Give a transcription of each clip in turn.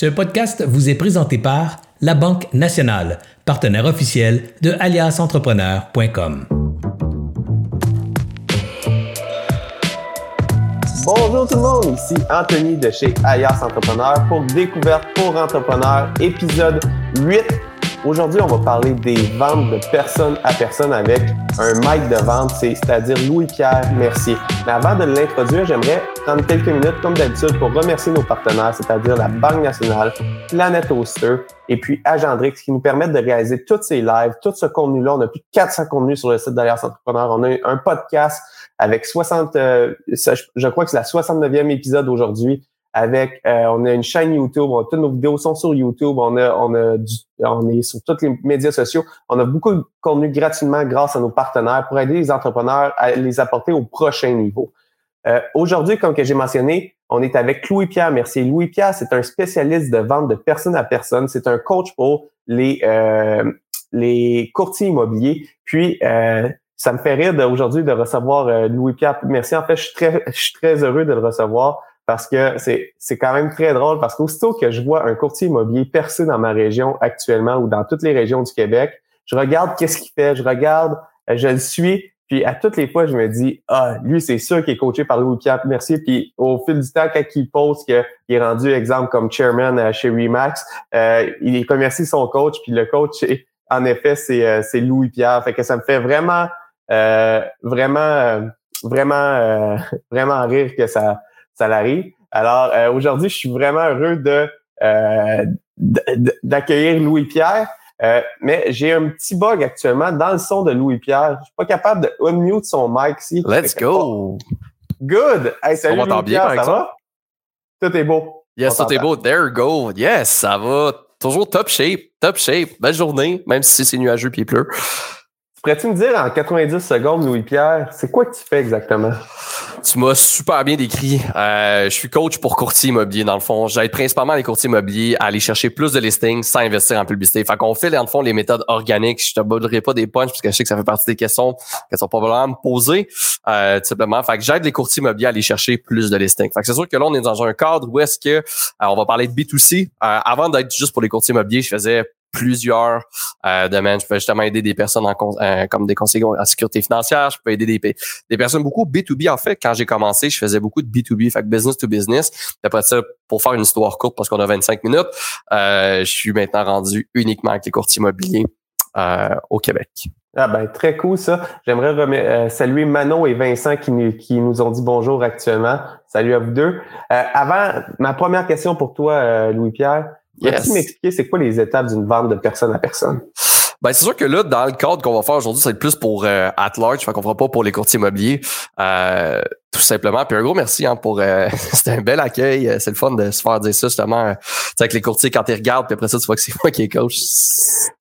Ce podcast vous est présenté par La Banque Nationale, partenaire officiel de aliasentrepreneur.com. Bonjour tout le monde, ici Anthony de chez Alias Entrepreneur pour Découverte pour Entrepreneurs, épisode 8 Aujourd'hui, on va parler des ventes de personne à personne avec un maître de vente, c'est-à-dire Louis-Pierre Mercier. Mais avant de l'introduire, j'aimerais prendre quelques minutes, comme d'habitude, pour remercier nos partenaires, c'est-à-dire la Banque nationale, Planet Hoster et puis Agendrix, qui nous permettent de réaliser tous ces lives, tout ce contenu-là. On a plus de 400 contenus sur le site d'Alliance Entrepreneur. On a un podcast avec 60, euh, je crois que c'est la 69e épisode aujourd'hui avec euh, on a une chaîne YouTube, on toutes nos vidéos sont sur YouTube, on a on a on est sur tous les médias sociaux, on a beaucoup de contenu gratuitement grâce à nos partenaires pour aider les entrepreneurs à les apporter au prochain niveau. Euh, aujourd'hui, comme que j'ai mentionné, on est avec Louis-Pierre Merci. Louis-Pierre, c'est un spécialiste de vente de personne à personne. C'est un coach pour les euh, les courtiers immobiliers. Puis ça me fait rire aujourd'hui de recevoir Louis-Pierre Merci. En fait, je suis très je suis très heureux de le recevoir parce que c'est, c'est quand même très drôle parce qu'aussitôt que je vois un courtier immobilier percé dans ma région actuellement ou dans toutes les régions du Québec, je regarde qu'est-ce qu'il fait, je regarde, euh, je le suis, puis à toutes les fois, je me dis, ah, lui, c'est sûr qu'il est coaché par Louis-Pierre Mercier. Puis au fil du temps, quand il pose qu'il est rendu exemple comme chairman euh, chez Remax, euh, il est commercié son coach, puis le coach, en effet, c'est, c'est Louis-Pierre. Fait que ça me fait vraiment, vraiment, vraiment, vraiment rire que ça Alors euh, aujourd'hui, je suis vraiment heureux de euh, d'accueillir Louis-Pierre. Euh, mais j'ai un petit bug actuellement dans le son de Louis-Pierre. Je suis pas capable de unmute son mic ici. Let's go! Good! Hey, salut Louis-Pierre, ça va? Tout est beau. Yes, tout est beau. There go. Yes, ça va. Toujours top shape, top shape. Belle journée, même si c'est nuageux et il pleut. Pourrais-tu me dire en 90 secondes, Louis-Pierre, c'est quoi que tu fais exactement? Tu m'as super bien décrit. Euh, je suis coach pour courtier immobilier, dans le fond. J'aide principalement les courtiers immobiliers à aller chercher plus de listings sans investir en publicité. Fait qu'on fait, dans le fond, les méthodes organiques. Je te bouderai pas des punches parce que je sais que ça fait partie des questions qu'elles sont probablement me poser. Euh, tout simplement. Fait que j'aide les courtiers immobiliers à aller chercher plus de listings. Fait que c'est sûr que là, on est dans un cadre où est-ce que, euh, on va parler de B2C. Euh, avant d'être juste pour les courtiers immobiliers, je faisais plusieurs euh, domaines. Je peux justement aider des personnes en, euh, comme des conseillers en sécurité financière. Je peux aider des, des personnes beaucoup B2B. En fait, quand j'ai commencé, je faisais beaucoup de B2B, fait business to business. Après ça, pour faire une histoire courte, parce qu'on a 25 minutes, euh, je suis maintenant rendu uniquement avec les courtiers immobiliers euh, au Québec. Ah ben très cool ça. J'aimerais euh, saluer Manon et Vincent qui, qui, nous ont dit bonjour actuellement. Salut à vous deux. avant, ma première question pour toi, Louis-Pierre. Yes. Peux-tu m'expliquer c'est quoi les étapes d'une vente de personne à personne? Ben, c'est sûr que là, dans le cadre qu'on va faire aujourd'hui, c'est plus pour euh, at large, fait qu'on fera pas pour les courtiers immobiliers, euh, tout simplement. Puis un gros merci hein, pour euh, c'était un bel accueil. Euh, c'est le fun de se faire dire ça justement. Euh, avec les courtiers quand ils regardent, puis après ça tu vois que c'est moi qui est coach.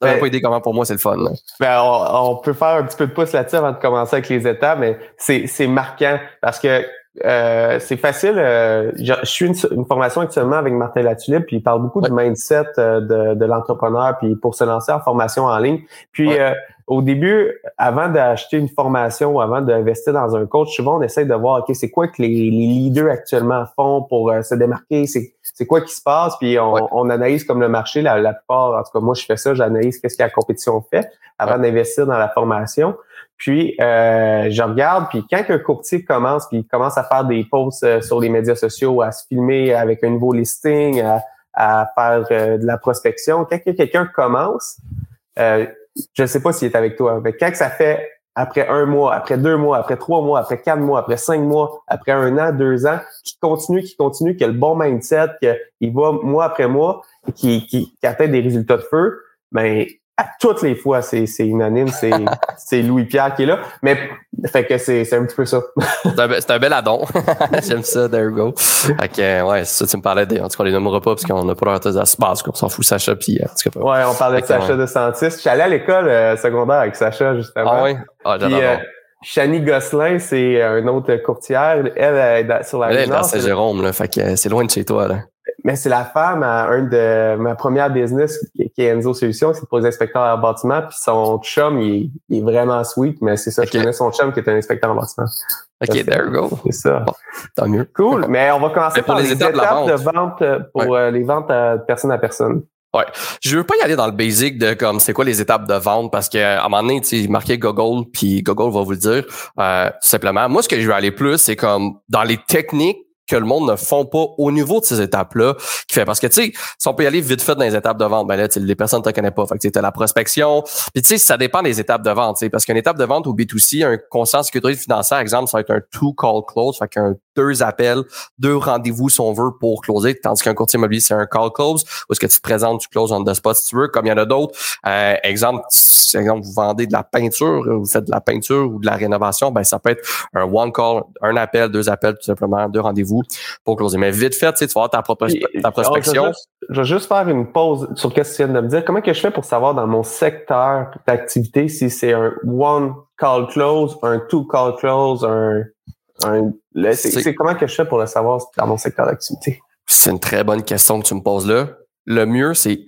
T'as ben, pas idée comment pour moi c'est le fun. Ben, on, on, peut faire un petit peu de pouce là-dessus avant de commencer avec les étapes, mais c'est c'est marquant parce que euh, c'est facile. Euh, je, suis une, une, formation actuellement avec Martin Latulippe, puis il parle beaucoup du mindset euh, de, de l'entrepreneur, puis pour se lancer en formation en ligne. Puis au début, avant d'acheter une formation ou avant d'investir dans un coach, souvent on essaie de voir, OK, c'est quoi que les, les, leaders actuellement font pour se démarquer, c'est quoi qui se passe, puis on, on, analyse comme le marché, la, la plupart, en tout cas moi je fais ça, j'analyse qu'est-ce que la compétition fait avant d'investir dans la formation. Puis euh, je regarde, puis quand un courtier commence, puis il commence à faire des posts euh, sur les médias sociaux, à se filmer avec un nouveau listing, à, faire euh, de la prospection, quand quelqu'un commence, euh, je ne sais pas s'il est avec toi, mais quand ça fait après un mois, après deux mois, après trois mois, après quatre mois, après cinq mois, après un an, deux ans, qui continue, qui continue, qui a le bon mindset, qu'il va mois après mois, qui, qui, atteint des résultats de feu, ben à toutes les fois, c'est, unanime, c'est, c'est Louis-Pierre qui est là. Mais fait que c'est, c'est un petit peu ça. c'est, un, bel addon. J'aime ça, there you go. Fait que, ouais, c'est ça, tu me parlais des. En tout cas, on les nommera pas parce qu'on n'a pas leur de base, qu'on s'en fout, Sacha, puis en tout cas, Ouais, on parlait de Sacha de Santis. Je suis allé à l'école euh, secondaire avec Sacha, justement. Ah oui? Ah, j'adore. Euh, Chani Gosselin, c'est un autre courtière. Elle, est sur la Elle est dans Saint-Jérôme, là. Fait que c'est loin de chez toi, là. Mais c'est la femme à un de ma première business qui, est Enzo Solutions, c'est pour les inspecteurs en bâtiment. Puis son chum, il, est vraiment sweet, mais c'est ça, je connais son chum qui est un inspecteur en bâtiment. OK, there you go. C'est ça. tant mieux. Cool. Mais on va commencer par les, étapes, de, vente. pour euh, les ventes à personne à personne. Ouais. Je veux pas y aller dans le basic de comme c'est quoi les étapes de vente parce que à un moment donné, tu marqué Google, puis Google va vous le dire. Euh, simplement, moi, ce que je veux aller plus, c'est comme dans les techniques que le monde ne font pas au niveau de ces étapes-là qui fait parce que tu sais si on peut y aller vite fait dans les étapes de vente ben là les personnes ne te connaissent pas. Fait que tu la prospection. Puis tu sais ça dépend des étapes de vente parce qu'une étape de vente au B2C un conscience sécurité financière exemple ça va être un two call close fait qu'un deux appels deux rendez-vous si on veut pour closer tandis qu'un courtier immobilier c'est un call close où est-ce que tu te présentes tu closes on the spot si tu veux comme il y en a d'autres. Euh, exemple exemple vous vendez de la peinture vous faites de la peinture ou de la rénovation ben ça peut être un one call un appel deux appels tout simplement deux rendez-vous pour closer. Mais vite fait, tu vas avoir ta, propre, ta prospection. je, vais juste, faire une pause sur ce que tu viens de me dire. Comment que je fais pour savoir dans mon secteur d'activité si c'est un one call close, un two call close, un, c'est comment que je fais pour le savoir dans mon secteur d'activité? C'est une très bonne question que tu me poses là. Le mieux, c'est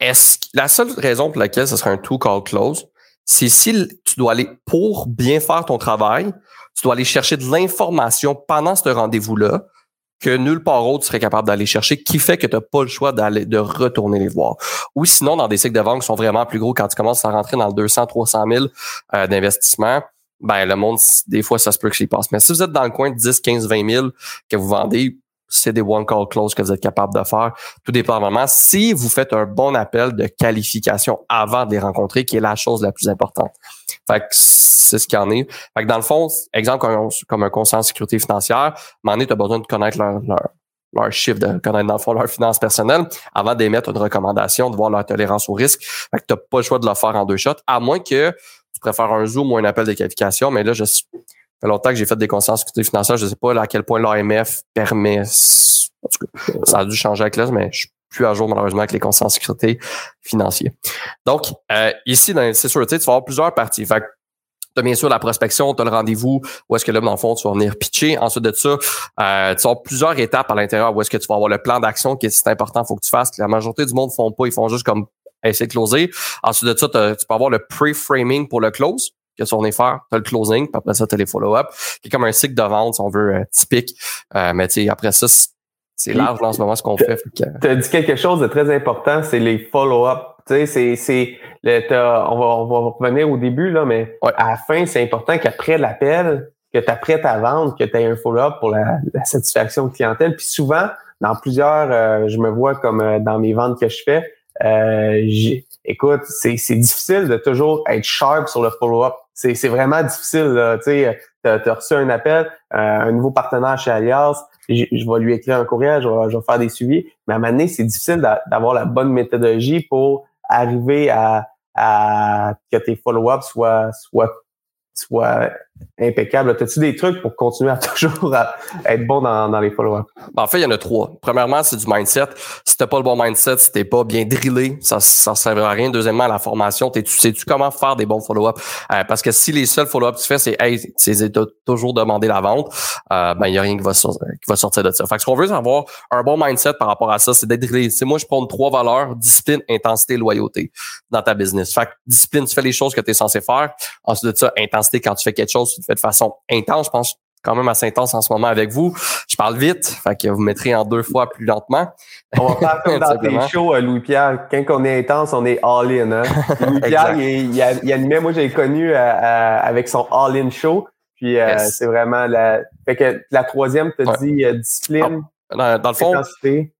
est-ce la seule raison pour laquelle ce serait un two call close, c'est si tu dois aller pour bien faire ton travail, tu dois aller chercher de l'information pendant ce rendez-vous-là que nulle part autre serait capable d'aller chercher, qui fait que tu n'as pas le choix d'aller de retourner les voir. Ou sinon, dans des cycles de vente qui sont vraiment plus gros, quand tu commences à rentrer dans le 200, 300 000 euh, d'investissement, ben le monde, des fois, ça se peut que s'y passe. Mais si vous êtes dans le coin de 10, 15, 20 000 que vous vendez, c'est des one call close que vous êtes capable de faire. Tout dépend vraiment si vous faites un bon appel de qualification avant de les rencontrer, qui est la chose la plus importante. Fait que c'est ce qu'il y en est. Fait que dans le fond, exemple comme, un conseil en sécurité financière, à tu as besoin de connaître leur, leur, leur chiffre, de connaître dans le fond leur finance personnelle avant d'émettre une recommandation, de voir leur tolérance au risque. Fait que tu n'as pas le choix de le faire en deux shots, à moins que tu préfères un Zoom ou un appel de qualification. Mais là, je fait longtemps que j'ai fait des consciences sécurité financière. Je ne sais pas à quel point l'AMF permet. En ça a dû changer avec l'âge, mais je suis plus à jour malheureusement avec les consciences sécurité financiers. Donc, euh, ici, dans c'est sûr, tu vas avoir plusieurs parties. Fait tu as bien sûr la prospection, tu as le rendez-vous, où est-ce que là, dans le fond, tu vas venir pitcher. Ensuite de ça, euh, tu as plusieurs étapes à l'intérieur où est-ce que tu vas avoir le plan d'action qui est important, faut que tu fasses. La majorité du monde ne font pas, ils font juste comme essayer de closer. Ensuite de ça, tu peux avoir le pre-framing pour le close que tu vas faire, tu as le closing, puis après ça, tu as les follow-up, qui est comme un cycle de vente, si on veut, euh, typique. Euh, mais tu sais, après ça, c'est large en ce moment ce qu'on fait. Tu as dit quelque chose de très important, c'est les follow-up. Tu sais, c'est, on va, on va revenir au début, là, mais à la fin, c'est important qu'après l'appel, que tu apprêtes à vendre, que tu aies un follow-up pour la, satisfaction de clientèle. Puis souvent, dans plusieurs, euh, je me vois comme dans mes ventes que je fais, euh, écoute, c'est difficile de toujours être sharp sur le follow-up c'est vraiment difficile. Tu sais, as, reçu un appel, euh, un nouveau partenaire chez Alias, je, vais lui écrire un courriel, je vais, faire des suivis. Mais à un moment donné, c'est difficile d'avoir la bonne méthodologie pour arriver à, à que tes follow-ups soient, soient soit impeccable. As-tu des trucs pour continuer à toujours être bon dans, dans les follow-up? Ben, en fait, il y en a trois. Premièrement, c'est du mindset. Si t'as pas le bon mindset, si t'es pas bien drillé, ça ça servira à rien. Deuxièmement, la formation, tu sais-tu comment faire des bons follow-up? Euh, parce que si les seuls follow-up que tu fais, c'est hey, c'est toujours demander la vente, euh, ben il y a rien qui va, sortir, qui va sortir de ça. Fait que ce qu'on veut, c'est avoir un bon mindset par rapport à ça, c'est d'être drillé. C'est moi, je prends trois valeurs, discipline, intensité, loyauté dans ta business. Fait que discipline, tu fais les choses que tu es censé faire. Ensuite de ça, intensité, quand tu fais quelque chose, de façon intense. Je pense quand même assez intense en ce moment avec vous. Je parle vite, fait que vous mettrez en deux fois plus lentement. On va faire comme dans tes shows, euh, Louis-Pierre. Quand on est intense, on est all-in. Hein? Louis-Pierre, il, il, il, animait, moi j'ai connu euh, euh, avec son all-in show. Puis c'est vraiment la. Fait que la troisième, tu as dit discipline. Ah, dans, le fond. Intensité.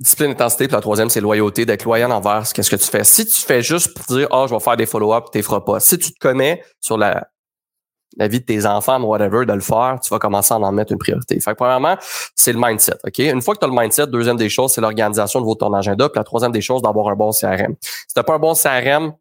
Discipline, intensité, puis la troisième, c'est loyauté, d'être loyal envers ce qu'est-ce que tu fais. Si tu fais juste pour dire, ah, oh, je vais faire des follow-up, tu feras pas. Si tu te connais sur la, la vie de tes enfants, whatever, de le faire, tu vas commencer à en mettre une priorité. Fait que premièrement, c'est le mindset. OK? Une fois que tu as le mindset, deuxième des choses, c'est l'organisation de ton agenda. Puis la troisième des choses, d'avoir un bon CRM. Si tu pas un bon CRM,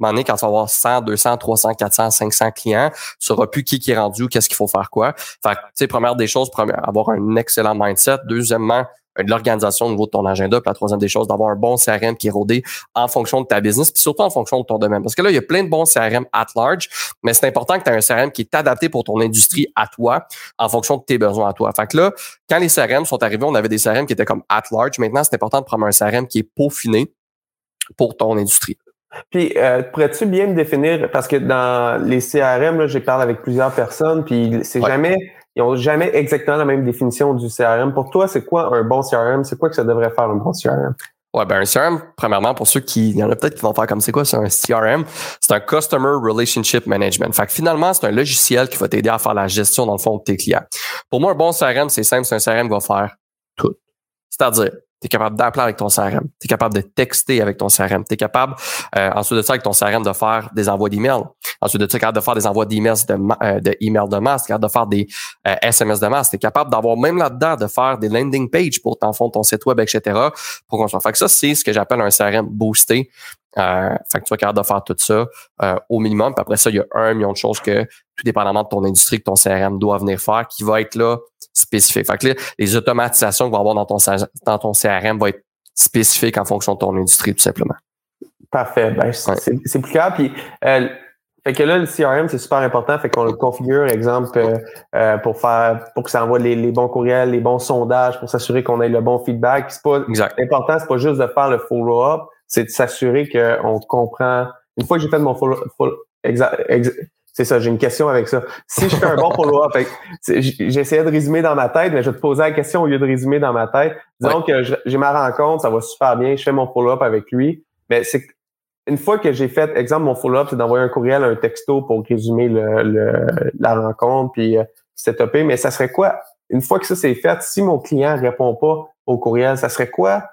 quand tu vas avoir 100, 200, 300, 400, 500 clients, tu sauras plus qui, qui est rendu, qu'est-ce qu'il faut faire quoi. Fait que, tu sais, première des choses, première, avoir un excellent mindset. Deuxièmement, de l'organisation au niveau de ton agenda. Puis la troisième des choses, d'avoir un bon CRM qui est rodé en fonction de ta business, puis surtout en fonction de ton domaine. Parce que là, il y a plein de bons CRM at large, mais c'est important que tu aies un CRM qui est adapté pour ton industrie à toi, en fonction de tes besoins à toi. Fait que là, quand les CRM sont arrivés, on avait des CRM qui étaient comme at large. Maintenant, c'est important de prendre un CRM qui est peaufiné pour ton industrie. Puis, euh, pourrais-tu bien me définir, parce que dans les CRM, là, j'ai parlé avec plusieurs personnes, puis c'est jamais, ils ont jamais exactement la même définition du CRM. Pour toi, c'est quoi un bon CRM? C'est quoi que ça devrait faire un bon CRM? Ouais, ben un CRM, premièrement, pour ceux qui, il y en a peut-être qui vont faire comme c'est quoi, c'est un CRM, c'est un Customer Relationship Management. Fait que finalement, c'est un logiciel qui va t'aider à faire la gestion dans le fond de tes clients. Pour moi, un bon CRM, c'est simple, c'est un CRM qui va faire tout. C'est-à-dire, tu es capable d'appeler avec ton CRM. Tu es capable de texter avec ton CRM. Tu es capable, euh, ensuite de ça, avec ton CRM, de faire des envois d'emails. Ensuite de ça, tu es capable de faire des envois d'emails de, euh, de, email de masse. Es capable de faire des SMS euh, de masse. Tu es capable d'avoir même là-dedans de faire des landing pages pour ton fond, ton site web, etc. pour qu'on soit. Fait que ça, c'est ce que j'appelle un CRM boosté. Euh, fait que tu vas capable de faire tout ça euh, au minimum. Puis après ça, il y a un million de choses que, tout dépendamment de ton industrie, que ton CRM doit venir faire, qui va être là spécifique. Fait que là, les automatisations que va avoir dans ton, dans ton CRM vont être spécifiques en fonction de ton industrie, tout simplement. Parfait. Ben, c'est plus clair. Puis, euh, fait que là, le CRM, c'est super important. Fait qu'on le configure, exemple, euh, euh, pour faire pour que ça envoie les, les, bons courriels, les bons sondages, pour s'assurer qu'on ait le bon feedback. C'est pas exact. important, c'est pas juste de faire le follow-up, c'est de s'assurer qu'on comprend. Une fois que j'ai fait mon follow-up, exact, c'est ça, j'ai une question avec ça. Si je fais un bon follow-up, j'essayais de résumer dans ma tête, mais je vais te poser la question au lieu de résumer dans ma tête. Disons que j'ai ma rencontre, ça va super bien, je fais mon follow-up avec lui, mais c'est une fois que j'ai fait, exemple, mon follow-up, c'est d'envoyer un courriel, un texto pour résumer le, la rencontre, puis euh, setuper, mais ça serait quoi? Une fois que ça c'est fait, si mon client répond pas au courriel, ça serait quoi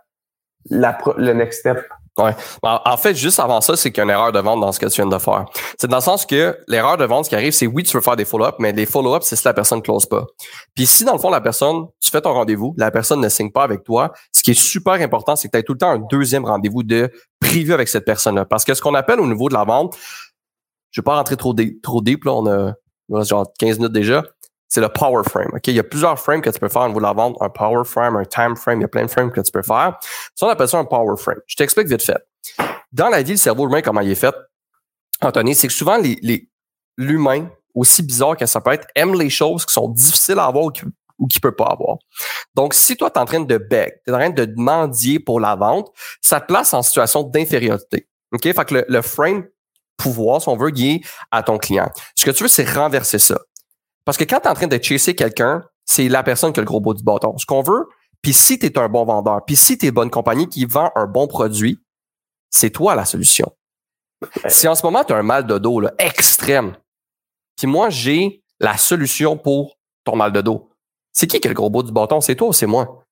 le next step? Ouais. En fait, juste avant ça, c'est qu'il y a une erreur de vente dans ce que tu viens de faire. C'est dans le sens que l'erreur de vente, ce qui arrive, c'est oui, tu veux faire des follow-up, mais les follow-up, c'est si la personne ne close pas. Puis si, dans le fond, la personne, tu fais ton rendez-vous, la personne ne signe pas avec toi, ce qui est super important, c'est que tu aies tout le temps un deuxième rendez-vous de privé avec cette personne-là. Parce que ce qu'on appelle au niveau de la vente, je vais pas rentrer trop, trop deep, là, on a genre 15 minutes déjà, c'est le power frame. Ok, Il y a plusieurs frames que tu peux faire au niveau de la vente. Un power frame, un time frame, il y a plein de frames que tu peux faire. Ça, on appelle ça un power frame. Je t'explique vite fait. Dans la vie, le cerveau humain, comment il est fait, Anthony, c'est que souvent, l'humain, aussi bizarre que ça peut être, aime les choses qui sont difficiles à avoir ou qu'il ne peut pas avoir. Donc, si toi, tu es en train de beg, tu es en train de demander pour la vente, ça te place en situation d'infériorité. OK? Fait que le, le frame pouvoir, si on veut, il à ton client. Ce que tu veux, c'est renverser ça. Parce que quand tu es en train de chasser quelqu'un, c'est la personne qui a le gros bout du bâton. Ce qu'on veut, puis si tu es un bon vendeur, puis si tu es une bonne compagnie qui vend un bon produit, c'est toi la solution. Si en ce moment tu as un mal de dos là, extrême, puis moi j'ai la solution pour ton mal de dos, c'est qui qui a le gros bout du bâton? C'est toi ou c'est moi?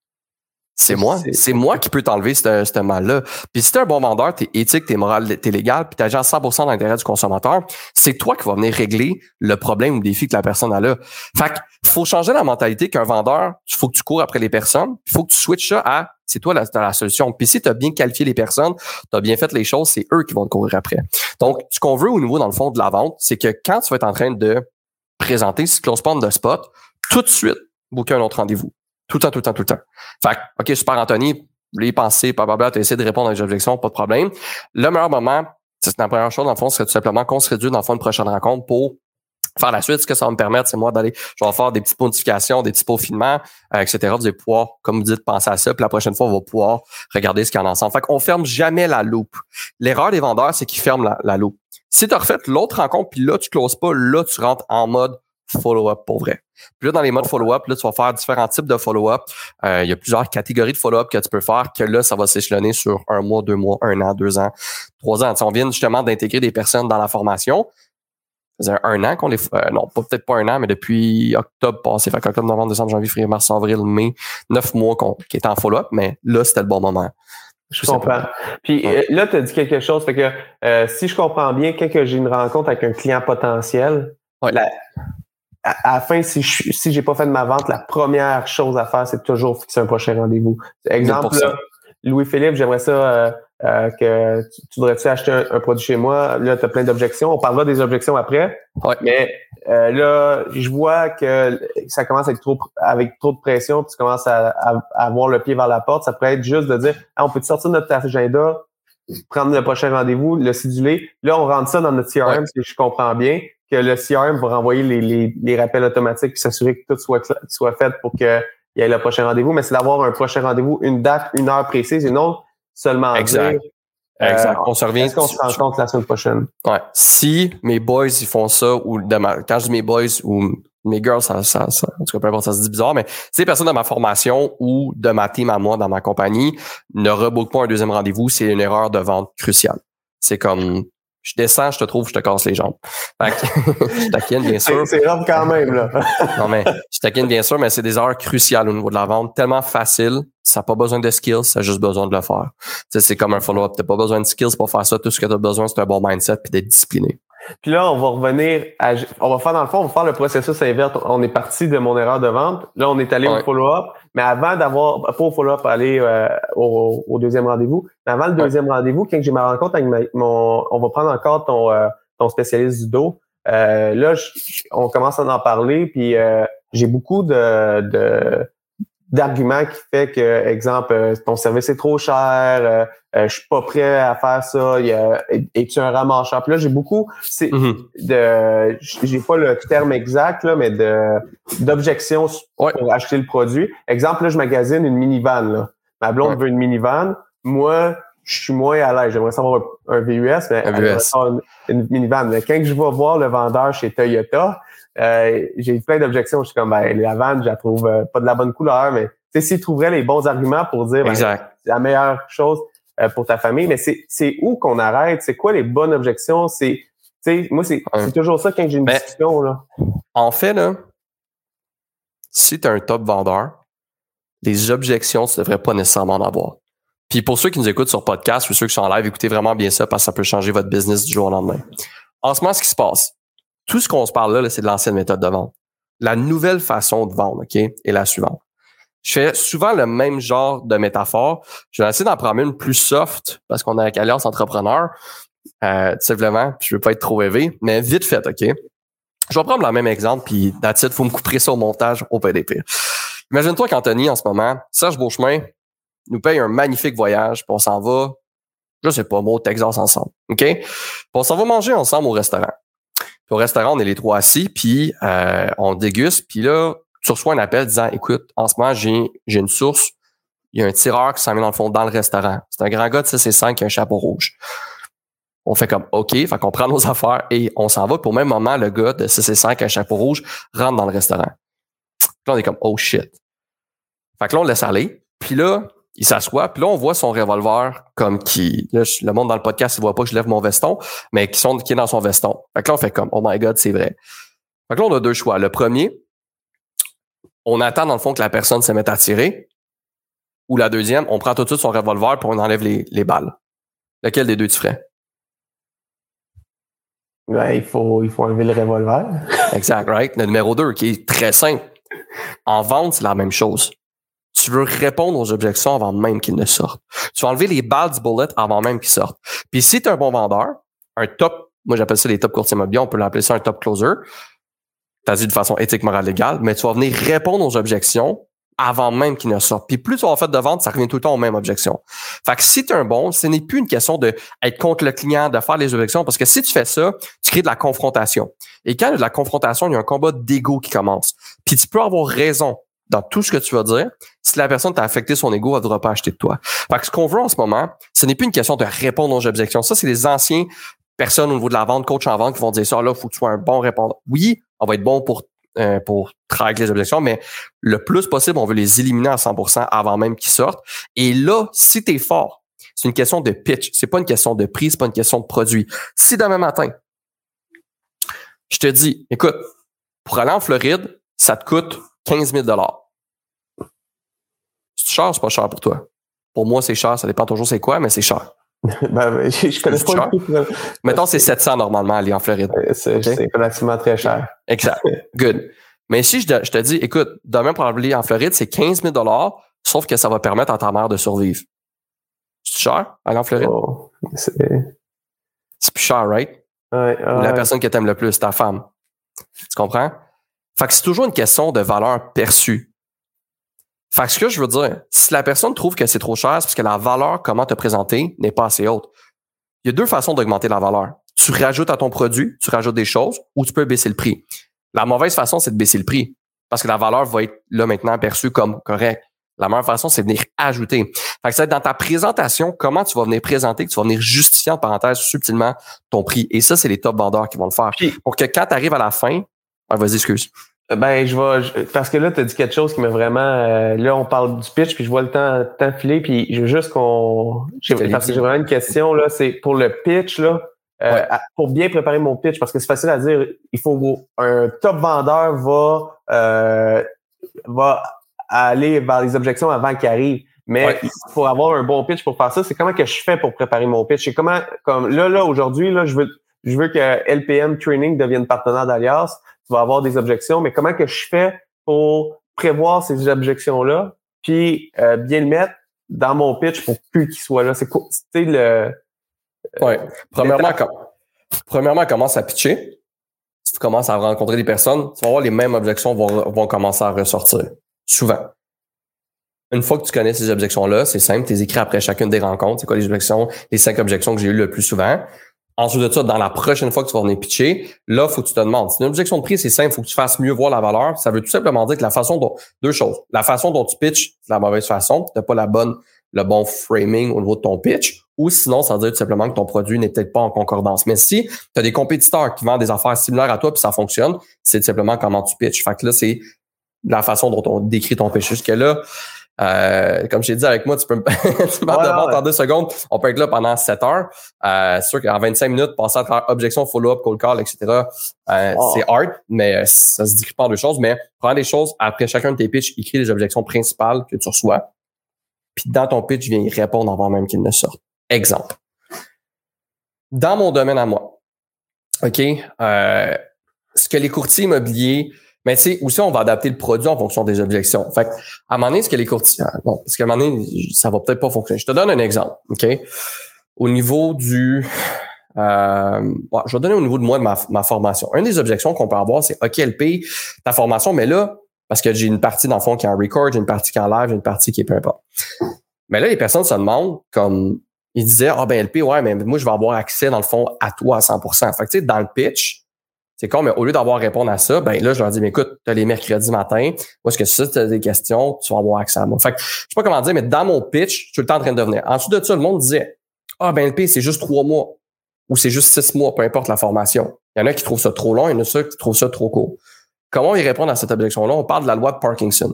C'est moi. C'est moi qui peux t'enlever ce mal-là. Puis si t'es un bon vendeur, t'es éthique, t'es moral, t'es légal, puis t'agis à 100% dans l'intérêt du consommateur, c'est toi qui vas venir régler le problème ou le défi que la personne a là. Fait qu'il faut changer la mentalité qu'un vendeur, il faut que tu cours après les personnes, il faut que tu switches ça à c'est toi la, la solution. Puis si tu as bien qualifié les personnes, tu as bien fait les choses, c'est eux qui vont te courir après. Donc, ce qu'on veut au niveau, dans le fond, de la vente, c'est que quand tu vas être en train de présenter, tu close de spot, tout de suite, booker un autre rendez-vous. Tout le temps, tout le temps, tout le temps. Fait OK, super, Anthony, les pensées, blablabla, tu essayé de répondre à des objections, pas de problème. Le meilleur moment, c'est la première chose, dans le fond, c'est tout simplement qu'on se réduise dans le fond une prochaine rencontre pour faire la suite. Ce que ça va me permettre, c'est moi d'aller, je vais faire des petites modifications, des petits peaufinements, euh, etc. Vous allez pouvoir, comme vous dites, penser à ça. Puis la prochaine fois, on va pouvoir regarder ce qu'il y en a ensemble. Fait qu'on ferme jamais la loupe. L'erreur des vendeurs, c'est qu'ils ferment la, la loupe. Si tu refait l'autre rencontre, puis là, tu closes pas, là, tu rentres en mode follow-up pour vrai. Puis là, dans les modes follow-up, là, tu vas faire différents types de follow-up. Euh, il y a plusieurs catégories de follow-up que tu peux faire, que là, ça va s'échelonner sur un mois, deux mois, un an, deux ans, trois ans. on vient justement d'intégrer des personnes dans la formation. Ça faisait un an qu'on les... Euh, non, peut-être pas un an, mais depuis octobre passé. Fait octobre, novembre, décembre, janvier, février, mars, avril, mai, neuf mois qu'on, qui est en follow-up, mais là, c'était le bon moment. Je comprends. Puis euh, là, tu as dit quelque chose, fait que si je comprends bien, quand j'ai une rencontre avec un client potentiel, la, à, la fin, si je si j'ai pas fait de ma vente, la première chose à faire, c'est toujours fixer un prochain rendez-vous. Exemple, Louis-Philippe, j'aimerais ça euh, euh, que tu, voudrais-tu acheter un, produit chez moi? Là, tu as plein d'objections. On parlera des objections après. Mais euh, là, je vois que ça commence à être trop avec trop de pression, puis tu commences à, avoir le pied vers la porte. Ça pourrait être juste de dire on peut sortir notre agenda, prendre le prochain rendez-vous, le céduler. Là, on rentre ça dans notre CRM, si je comprends bien, que le CRM va renvoyer les, les, les rappels automatiques puis s'assurer que tout soit, soit fait pour qu'il y ait le prochain rendez-vous. Mais c'est d'avoir un prochain rendez-vous, une date, une heure précise et non seulement exact. exact. on se revient. Est-ce qu'on se rencontre la semaine prochaine? Ouais. Si mes boys ils font ça ou de quand je dis mes boys ou mes girls, ça, ça, ça, en tout cas, peu importe, ça se dit bizarre, mais si les personnes de ma formation ou de ma team à moi dans ma compagnie ne rebookent pas un deuxième rendez-vous, c'est une erreur de vente cruciale. C'est comme je descends, je te trouve, je te casse les jambes. Fait que, je taquine, bien sûr. C'est grave quand même, là. non, mais je taquine, bien sûr, mais c'est des heures cruciales au niveau de la vente, tellement facile. Ça n'a pas besoin de skills, ça a juste besoin de le faire. c'est comme un follow-up. Tu n'as pas besoin de skills pour faire ça. Tout ce que tu as besoin, c'est un bon mindset puis d'être discipliné. Puis là, on va revenir à, on va faire dans le fond, on va faire le processus inverse. On est parti de mon erreur de vente. Là, on est allé au follow-up. Mais avant d'avoir, pas au follow-up, aller euh, au, deuxième rendez-vous. Mais avant le deuxième rendez-vous, quand j'ai ma rencontre avec mon, on va prendre encore ton, euh, ton spécialiste du dos. Euh, là, on commence à en parler, puis j'ai beaucoup de, de d'arguments qui fait que, exemple, euh, ton service est trop cher, euh, euh, je suis pas prêt à faire ça, es-tu un ramacheur? Puis là, j'ai beaucoup, c'est mm-hmm. de, j'ai pas le terme exact, là, mais de d'objections pour acheter le produit. Exemple, là, je magasine une minivan, là. Ma blonde veut une minivan. Moi, je suis moins à l'aise. J'aimerais savoir un, VUS, mais Une, une, minivan. Mais quand je vais voir le vendeur chez Toyota, euh, j'ai plein d'objections. Je suis comme, ben, la vanne, je la trouve euh, pas de la bonne couleur, mais tu sais, s'ils trouveraient les bons arguments pour dire, ben, c'est la meilleure chose euh, pour ta famille, mais c'est, c'est où qu'on arrête? C'est quoi les bonnes objections? C'est, tu sais, moi, c'est, c'est toujours ça quand j'ai une ben, discussion, là. En fait, là, si tu es un top vendeur, les objections, tu devrais pas nécessairement en avoir. Puis pour ceux qui nous écoutent sur podcast ou ceux qui sont en live, écoutez vraiment bien ça parce que ça peut changer votre business du jour au lendemain. En ce moment, ce qui se passe, tout ce qu'on se parle là, c'est de l'ancienne méthode de vente. La nouvelle façon de vendre, OK, est la suivante. Je fais souvent le même genre de métaphore. Je vais essayer d'en prendre une plus soft parce qu'on est avec Alliance Entrepreneur, euh, tout simplement. Puis je veux pas être trop élevé, mais vite fait, OK? Je vais prendre le même exemple, puis il faut me couper ça au montage au PDP. Imagine-toi qu'Anthony, en ce moment, Serge Beauchemin nous paye un magnifique voyage, puis on s'en va, je sais pas, moi, au Texas ensemble. OK? Puis on s'en va manger ensemble au restaurant au restaurant, on est les trois assis, puis euh, on déguste, puis là, tu reçois un appel disant Écoute, en ce moment, j'ai, j'ai une source, il y a un tireur qui s'en met dans le fond dans le restaurant. C'est un grand gars de 6 et 5 qui a un chapeau rouge. On fait comme OK, fait qu'on prend nos affaires et on s'en va. Puis au même moment, le gars de 6 et 5 qui a un chapeau rouge rentre dans le restaurant. Puis là, on est comme Oh shit. Fait que là, on laisse aller. Puis là, il s'assoit, puis là, on voit son revolver comme qui. Là, le monde dans le podcast, il voit pas que je lève mon veston, mais qui, sont, qui est dans son veston. Fait que là, on fait comme Oh my God, c'est vrai. Fait que là, on a deux choix. Le premier, on attend dans le fond que la personne se mette à tirer. Ou la deuxième, on prend tout de suite son revolver pour on enlève les, les balles. Lequel des deux tu ferais? Ben, il faut, il faut enlever le revolver. exact, right? Le numéro 2, qui est très simple. En vente, c'est la même chose tu veux répondre aux objections avant même qu'ils ne sortent. Tu vas enlever les balles du bullet avant même qu'ils sortent. Puis si tu es un bon vendeur, un top, moi j'appelle ça les top courtiers immobiliers, on peut l'appeler ça un top closer. Tu as dit de façon éthique, morale, légale, mais tu vas venir répondre aux objections avant même qu'ils ne sortent. Puis plus tu vas faire de vente, ça revient tout le temps aux mêmes objections. Fait que si tu es un bon, ce n'est plus une question de être contre le client, de faire les objections, parce que si tu fais ça, tu crées de la confrontation. Et quand il y a de la confrontation, il y a un combat d'ego qui commence. Puis tu peux avoir raison dans tout ce que tu vas dire, si la personne t'a affecté son ego, elle ne voudra pas acheter de toi. Fait que ce qu'on veut en ce moment, ce n'est plus une question de répondre aux objections. Ça, c'est les anciens personnes au niveau de la vente, coach en vente, qui vont dire ça, là, il faut que tu sois un bon répondant. Oui, on va être bon pour euh, pour travailler les objections, mais le plus possible, on veut les éliminer à 100% avant même qu'ils sortent. Et là, si tu es fort, c'est une question de pitch, c'est pas une question de prix, c'est pas une question de produit. Si demain matin, je te dis, écoute, pour aller en Floride, ça te coûte 15 000 C'est cher ou c'est pas cher pour toi? Pour moi, c'est cher. Ça dépend toujours c'est quoi, mais c'est cher. ben, je, connais pas le Mettons, c'est 700 normalement aller en Floride. Euh, c'est relativement très cher. Exact. Good. Mais si je, te dis, écoute, demain pour aller en Floride, c'est 15 000 sauf que ça va permettre à ta mère de survivre. C'est cher, aller en Floride? Oh, c'est plus cher, right? ouais, la personne que t'aimes le plus, ta femme. Tu comprends? Fait que c'est toujours une question de valeur perçue. Fait que ce que je veux dire, si la personne trouve que c'est trop cher, c'est parce que la valeur, comment te présenter, n'est pas assez haute. Il y a deux façons d'augmenter la valeur. Tu rajoutes à ton produit, tu rajoutes des choses, ou tu peux baisser le prix. La mauvaise façon, c'est de baisser le prix. Parce que la valeur va être là maintenant perçue comme correcte. La meilleure façon, c'est de venir ajouter. Fait que ça va être dans ta présentation, comment tu vas venir présenter, que tu vas venir justifier en parenthèse subtilement ton prix. Et ça, c'est les top vendeurs qui vont le faire. Pour que quand tu arrives à la fin, ah, vas-y, excuse. Ben, je vais, je- parce que là, tu as dit quelque chose qui m'a vraiment, euh, là, on parle du pitch, puis je vois le temps, le temps filer, puis je veux juste qu'on, parce que j'ai vraiment une question, là, c'est pour le pitch, là, euh, Ouais. à- pour bien préparer mon pitch, parce que c'est facile à dire, il faut, un top vendeur va, euh, va aller vers les objections avant qu'ils arrivent. Mais Ouais. pour avoir un bon pitch pour faire ça, c'est comment que je fais pour préparer mon pitch? C'est comment, comme là, là, aujourd'hui, là, je veux, je veux que LPM Training devienne partenaire d'Alias. Tu vas avoir des objections, mais comment que je fais pour prévoir ces objections-là, puis euh, bien le mettre dans mon pitch pour plus qu'il soit là? C'est quoi? C'est le. Ouais. Premièrement, com- premièrement, commence à pitcher? Tu commences à rencontrer des personnes, tu vas voir les mêmes objections vont, vont commencer à ressortir. Souvent. Une fois que tu connais ces objections-là, c'est simple, tu les écris après chacune des rencontres. C'est quoi les objections, les cinq objections que j'ai eues le plus souvent? Ensuite de ça, dans la prochaine fois que tu vas venir pitcher, là, faut que tu te demandes. Si une objection de prix, c'est simple, faut que tu fasses mieux voir la valeur. Ça veut tout simplement dire que la façon dont, deux choses. La façon dont tu pitches, c'est la mauvaise façon. Tu pas la bonne, le bon framing au niveau de ton pitch. Ou sinon, ça veut dire tout simplement que ton produit n'est peut-être pas en concordance. Mais si tu as des compétiteurs qui vendent des affaires similaires à toi puis ça fonctionne, c'est tout simplement comment tu pitches. Fait que là, c'est la façon dont on décrit ton pitch. Jusque là, euh, comme j'ai dit avec moi, tu peux me tu m'as Ouais, de vente ouais. en deux secondes. On peut être là pendant 7 heures. Euh, c'est sûr qu'en 25 minutes, passer à travers objection, follow-up, call call, etc., euh, Oh. c'est hard, mais euh, ça se décrit pas en deux choses. Mais prends des choses, après chacun de tes pitchs, écris les objections principales que tu reçois. Puis dans ton pitch, viens y répondre avant même qu'il ne sorte. Exemple. Dans mon domaine à moi, OK, euh, ce que les courtiers immobiliers, mais tu sais, aussi, on va adapter le produit en fonction des objections. Fait à un moment donné, ce que les courtiers, ah, bon, parce qu'à un moment donné, ça va peut-être pas fonctionner. Je te donne un exemple, OK? Au niveau du, euh, je vais donner au niveau de moi de ma, ma formation. Une des objections qu'on peut avoir, c'est OK, LP, ta formation, mais là, parce que j'ai une partie dans le fond qui est en record, j'ai une partie qui est en live, j'ai une partie qui est peu importe. Mais là, les personnes se demandent, comme ils disaient, ah ben LP, ouais, mais moi, je vais avoir accès, dans le fond, à toi à 100%. Fait que, tu sais, dans le pitch, c'est con, mais au lieu d'avoir à répondre à ça, ben là, je leur dis, mais écoute, tu les mercredis matin, où est-ce que si tu as des questions, tu vas avoir accès à moi. Fait que, je sais pas comment dire, mais dans mon pitch, je suis le temps en train de devenir. Ensuite de ça, le monde disait, ah ben LP, c'est juste trois mois, ou c'est juste six mois, peu importe la formation. Il y en a qui trouvent ça trop long, il y en a ceux qui trouvent ça trop court. Comment ils répondent à cette objection-là? On parle de la loi de Parkinson.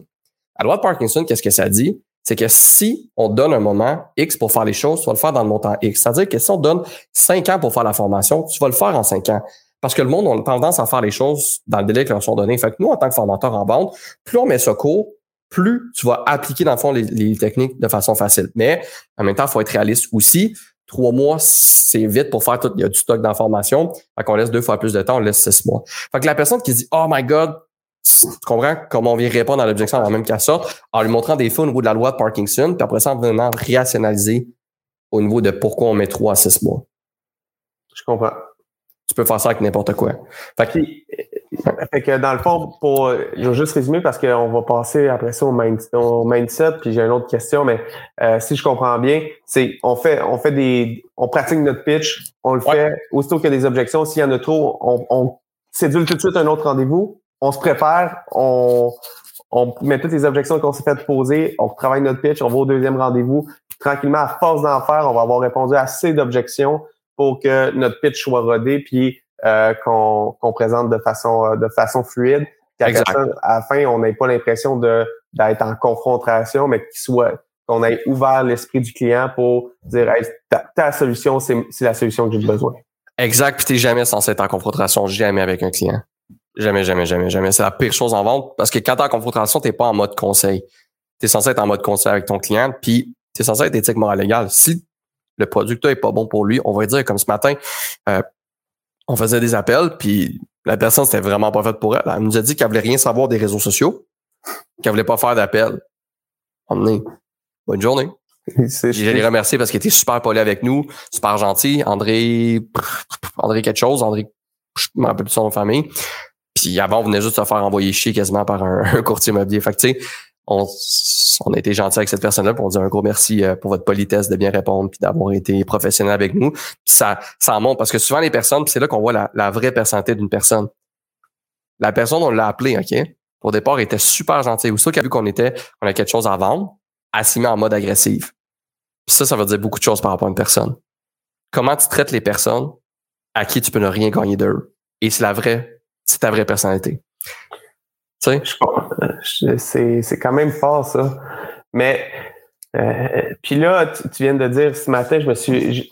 La loi de Parkinson, qu'est-ce que ça dit? C'est que si on donne un moment X pour faire les choses, tu vas le faire dans le montant X. C'est-à-dire que si on donne cinq ans pour faire la formation, tu vas le faire en cinq ans. Parce que le monde a tendance à faire les choses dans le délai qui leur sont donnés. Fait que nous, en tant que formateur en bande, plus on met ça court, plus tu vas appliquer, dans le fond, les, techniques de façon facile. Mais en même temps, il faut être réaliste aussi. Trois mois, c'est vite pour faire tout. Il y a du stock d'informations. Fait qu'on laisse deux fois plus de temps, on laisse six mois. Fait que la personne qui dit Oh my God, tu comprends comment on vient répondre à l'objection avant même qu'elle sorte, en lui montrant des faits au niveau de la loi de Parkinson, puis après ça, en venant rationaliser au niveau de pourquoi on met trois à six mois. Je comprends. Tu peux faire ça avec n'importe quoi. Fait que, euh, fait que dans le fond, pour, je vais juste résumer parce qu'on va passer après ça au, mind- au mindset, puis j'ai une autre question, mais euh, si je comprends bien, c'est on fait, on fait des, on pratique notre pitch, on le Ouais. fait aussitôt qu'il y a des objections, s'il y en a trop, on, on cédule tout de suite un autre rendez-vous, on se prépare, on, on met toutes les objections qu'on s'est fait poser, on travaille notre pitch, on va au deuxième rendez-vous, tranquillement, à force d'en faire, on va avoir répondu à assez d'objections pour que notre pitch soit rodé, puis euh, qu'on présente de façon euh, de façon fluide. Qu'à à la fin, on n'ait pas l'impression de d'être en confrontation, mais qu'il soit qu'on ait ouvert l'esprit du client pour dire hey, ta, ta solution, c'est la solution que j'ai besoin. exact, puis t'es jamais censé être en confrontation, jamais avec un client. Jamais, jamais, jamais, jamais. C'est la pire chose en vente parce que quand t'es en confrontation, t'es pas en mode conseil. T'es censé être en mode conseil avec ton client, puis t'es censé être éthique, morale, légale. Si le producteur est pas bon pour lui, on va dire comme ce matin, euh, on faisait des appels, puis la personne c'était vraiment pas faite pour elle. Elle nous a dit qu'elle voulait rien savoir des réseaux sociaux, qu'elle voulait pas faire d'appel. On est bonne journée. Je les remercier parce qu'il était super poli avec nous, super gentil. André, André quelque chose, André, je me rappelle plus son famille. Puis avant, on venait juste se faire envoyer chier quasiment par un, courtier immobilier. Fait que tu sais, on, on a été gentil avec cette personne-là, pour on dit un gros merci euh, pour votre politesse de bien répondre puis d'avoir été professionnel avec nous. Ça, ça monte parce que souvent les personnes, c'est là qu'on voit la, vraie personnalité d'une personne. La personne, on l'a appelé, OK? Au départ, était super gentil. Ou ça qui a vu qu'on était, on a quelque chose à vendre, elle s'y en mode agressif. Puis ça, ça veut dire beaucoup de choses par rapport à une personne. Comment tu traites les personnes à qui tu peux ne rien gagner d'eux? Et c'est la vraie, c'est ta vraie personnalité. Tu sais? C'est quand même fort, ça. Mais, euh, puis là, tu, viens de dire, ce matin, je me suis,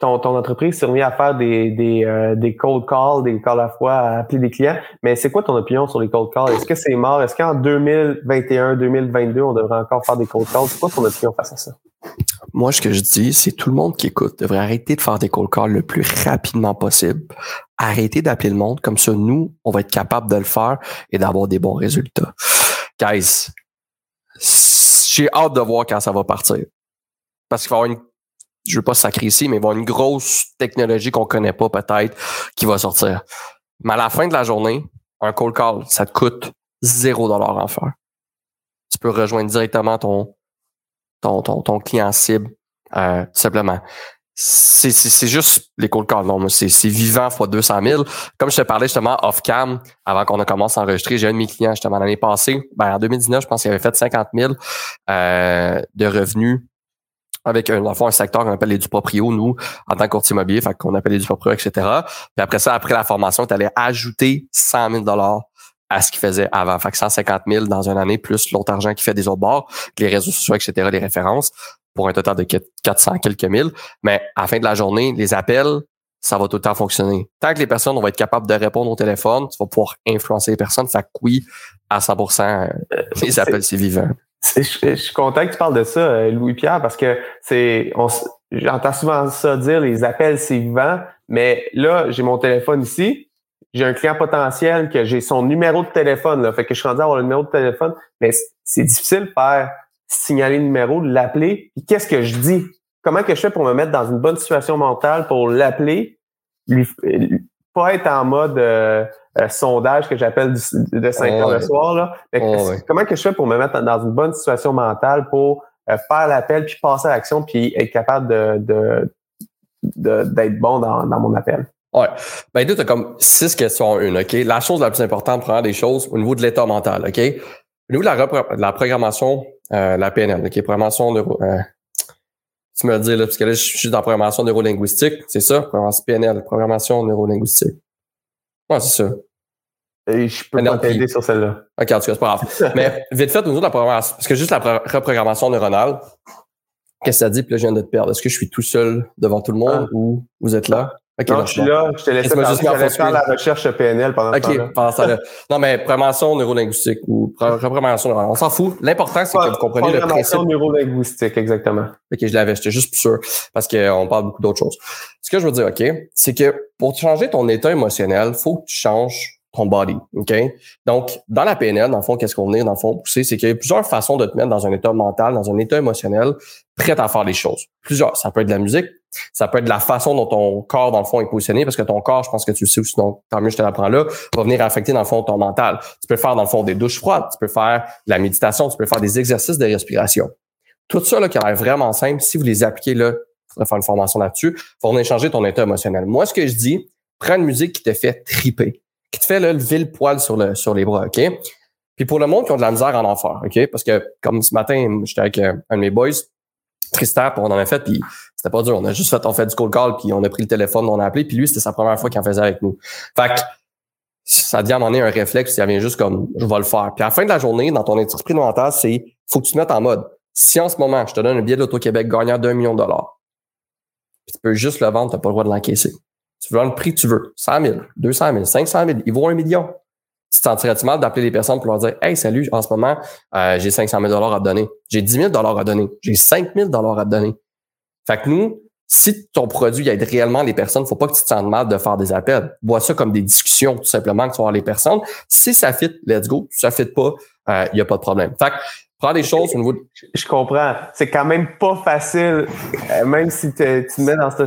ton, ton entreprise s'est remis à faire des, des, euh, des cold calls, des calls à fois à appeler des clients. Mais c'est quoi ton opinion sur les cold calls? Est-ce que c'est mort? Est-ce qu'en 2021, 2022, on devrait encore faire des cold calls? C'est quoi ton opinion face à ça? Moi, ce que je dis, c'est tout le monde qui écoute devrait arrêter de faire des cold calls le plus rapidement possible. Arrêter d'appeler le monde. Comme ça, nous, on va être capable de le faire et d'avoir des bons résultats. Guys, j'ai hâte de voir quand ça va partir. Parce qu'il va y avoir une je veux pas sacrer ici, mais il va y avoir une grosse technologie qu'on connaît pas peut-être qui va sortir. Mais à la fin de la journée, un cold call, ça te coûte zéro dollar en faire. Tu peux rejoindre directement ton, ton, ton, ton client cible, euh, tout simplement. C'est, juste les cold calls. C'est, vivant fois 200 000. Comme je te parlais justement off-cam, avant qu'on a commencé à enregistrer, j'ai un de mes clients justement l'année passée, ben, en 2019, je pense qu'il avait fait 50 000 euh, de revenus avec un, un secteur qu'on appelle les proprio, nous, en tant que courtier immobilier, qu'on appelle les proprio, etc. Puis après ça, après la formation, tu allais ajouter 100 000 dollars à ce qu'il faisait avant. Fait que 150 000 dans une année, plus l'autre argent qui fait des autres bords, les réseaux sociaux, etc., les références, pour un total de 400 quelques mille. Mais à la fin de la journée, les appels, ça va tout le temps fonctionner. Tant que les personnes vont être capables de répondre au téléphone, tu vas pouvoir influencer les personnes. Fait que oui, à 100% euh, les appels, c'est vivant. Je, suis content que tu parles de ça, euh, Louis-Pierre, parce que c'est, j'entends souvent ça dire, les appels, c'est vivant, mais là, j'ai mon téléphone ici, j'ai un client potentiel que j'ai son numéro de téléphone, là, fait que je suis rendu à avoir le numéro de téléphone, mais c'est difficile de faire signaler le numéro, de l'appeler. Qu'est-ce que je dis? Comment que je fais pour me mettre dans une bonne situation mentale pour l'appeler, lui, pas être en mode euh, euh, sondage que j'appelle de 5 heures le soir. Là. Comment que je fais pour me mettre dans une bonne situation mentale pour euh, faire l'appel, puis passer à l'action, puis être capable de, d'être bon dans, mon appel? Ouais. Ben, tu as comme six questions en une, OK? La chose la plus importante, première des choses, au niveau de l'état mental, OK? Au niveau de la, la programmation, la PNL, OK? Programmation neuro, tu me le dis, là, parce que là, je suis dans programmation neurolinguistique, c'est ça? Programmation PNL, programmation neurolinguistique. Ouais, c'est ça. Et je peux pas t'aider sur celle-là. OK, en tout cas, c'est pas grave. Mais vite fait, au niveau de la programmation, parce que juste la reprogrammation neuronale, qu'est-ce que ça dit? Puis là, je viens de te perdre. Est-ce que je suis tout seul devant tout le monde ah. ou vous êtes là? Non, je suis là, je te laisse faire, faire la recherche PNL pendant OK, pendant ça. non, mais programmation neurolinguistique ou reprogrammation neurale, on s'en fout. L'important, c'est que vous compreniez le principe. neurolinguistique, exactement. OK, je l'avais, j'étais juste plus sûr parce qu'on parle beaucoup d'autres choses. Ce que je veux dire, OK, c'est que pour changer ton état émotionnel, faut que tu changes ton body. OK? Donc, dans la PNL, dans le fond, qu'est-ce qu'on est, dans le fond, pousser, c'est qu'il y a plusieurs façons de te mettre dans un état mental, dans un état émotionnel, prêt à faire les choses. Plusieurs. Ça peut être de la musique, ça peut être la façon dont ton corps, dans le fond, est positionné, parce que ton corps, je pense que tu le sais aussi, donc tant mieux je te l'apprends là, va venir affecter, dans le fond, ton mental. Tu peux faire, dans le fond, des douches froides, tu peux faire de la méditation, tu peux faire des exercices de respiration. Tout ça, là, qui a l'air vraiment simple, si vous les appliquez là, il faire une formation là-dessus, va venir changer ton état émotionnel. Moi, ce que je dis, prends une musique qui te fait triper qui te fait là, lever le poil sur, le, sur les bras, OK? Puis pour le monde qui ont de la misère en enfer, OK? Parce que comme ce matin, j'étais avec euh, un de mes boys, Puis on en a fait, puis c'était pas dur. On a juste fait, on fait du cold call, puis on a pris le téléphone, on a appelé, puis lui, c'était sa première fois qu'il en faisait avec nous. Fait que ça devient à un un réflexe, ça vient juste comme, je vais le faire. Puis à la fin de la journée, dans ton esprit mental, c'est, faut que tu te mettes en mode, si en ce moment, je te donne un billet l'Auto-Québec gagnant d'un million de dollars, puis tu peux juste le vendre, t'as pas le droit de l'encaisser. Tu veux le prix que tu veux. 100 000, 200 000, 500 000. Il vaut un million. Sentirais-tu mal d'appeler les personnes pour leur dire Hey, salut, en ce moment, euh, j'ai 500 000 à te donner. J'ai 10 000 à donner. J'ai 5 000 à te donner. Fait que nous, si ton produit aide réellement les personnes, faut pas que tu te sentes mal de faire des appels. Vois ça comme des discussions, tout simplement, que tu vas les personnes. Si ça fit, let's go. Si ça fit pas, il euh, n'y a pas de problème. Fait que Prends des choses au niveau de... Je comprends. C'est quand même pas facile, euh, même si tu te mets dans ce,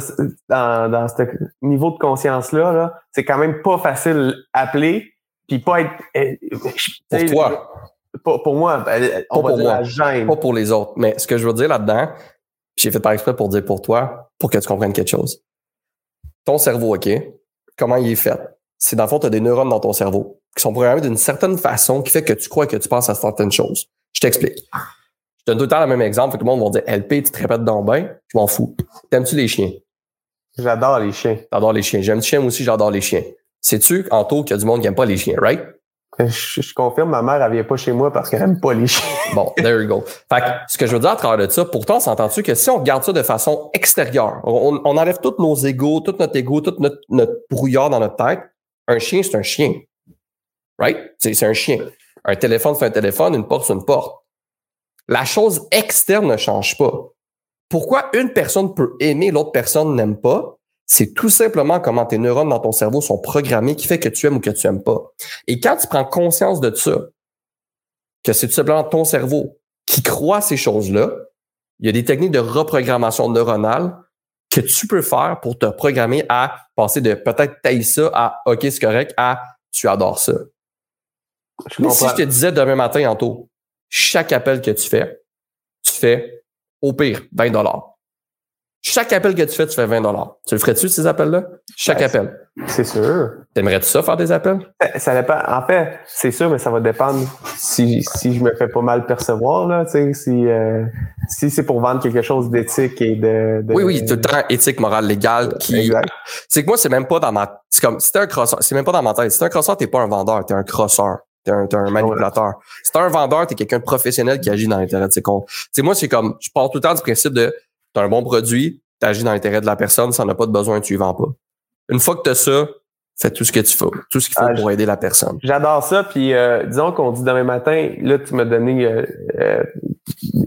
dans, dans ce niveau de conscience-là, -là, c'est quand même pas facile appeler, puis pas être... euh, Pour toi, Pour, pour moi, ben, on Pas va pour dire moi. la gêne. pas pour les autres. Mais ce que je veux dire là-dedans, j'ai fait par exprès pour dire pour toi, pour que tu comprennes quelque chose. Ton cerveau, OK, comment il est fait? C'est dans le fond, tu as des neurones dans ton cerveau qui sont programmés d'une certaine façon qui fait que tu crois que tu penses à certaines choses. Je t'explique. Je donne tout le temps le même exemple. Tout le monde va dire LP, tu te répètes dans le bain. Je m'en fous. T'aimes-tu les chiens? J'adore les chiens. J'adore les chiens. J'aime les chiens? Moi aussi, j'adore les chiens. Sais-tu, Anto, qu'il y a du monde qui aime pas les chiens, right? Je, je confirme, ma mère, elle vient pas chez moi parce qu'elle aime pas les chiens. Bon, there you go. Fait que, ce que je veux dire à travers de ça, pourtant, s'entend-tu que si on regarde ça de façon extérieure, on, on enlève tous nos égaux, tout notre ego, tout notre, notre brouillard dans notre tête, un chien, c'est un chien. Right? C'est un chien. Un téléphone, c'est un téléphone, une porte, c'est une porte. La chose externe ne change pas. Pourquoi une personne peut aimer, l'autre personne n'aime pas? C'est tout simplement comment tes neurones dans ton cerveau sont programmés qui fait que tu aimes ou que tu aimes pas. Et quand tu prends conscience de ça, que c'est tout simplement ton cerveau qui croit ces choses-là, il y a des techniques de reprogrammation neuronale que tu peux faire pour te programmer à passer de peut-être tailler ça à OK, c'est correct à tu adores ça. Je Mais si je te disais demain matin, Anto, chaque appel que tu fais, tu fais au pire 20 dollars. Chaque appel que tu fais, tu fais 20 dollars. Tu le ferais-tu, ces appels-là? Chaque Ouais, appel. C'est sûr. T'aimerais-tu ça faire des appels? Ça- Ça dépend. En fait, c'est sûr, mais ça va dépendre si, si je me fais pas mal percevoir, là, tu sais, si, euh, si c'est pour vendre quelque chose d'éthique et de, de- Oui, oui, tout le temps éthique, morale, légale, qui, c'est que moi, c'est même pas dans ma, c'est comme, si t'es un crosseur, c'est même pas dans ma tête. Si t'es un crosseur, t'es pas un vendeur, t'es un crosseur. T'es un, un manipulateur. Si t'es un vendeur, t'es quelqu'un de professionnel qui agit dans l'intérêt de ses comptes. C'est moi, c'est comme, je pars tout le temps du principe de, t'as un bon produit, t'agis dans l'intérêt de la personne, on n'a pas de besoin, tu y vends pas. Une fois que t'as ça, fais tout ce que tu faut, tout ce qu'il faut Ah, pour aider la personne. J'adore ça. Puis euh, disons qu'on dit demain matin, là, tu m'as donné euh, euh,